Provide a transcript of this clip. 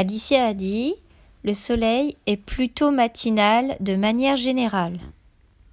Alicia a dit Le soleil est plutôt matinal de manière générale.